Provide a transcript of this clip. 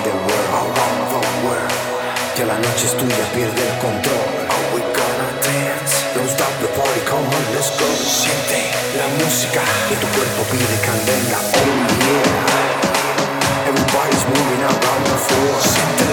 the world, around the world. Que la noche es tuya, pierde el control. Are we gonna dance? Don't stop the party, come on, let's go. Siente la música que tu cuerpo pide candela. Oh yeah. Everybody's moving around the floor. Siente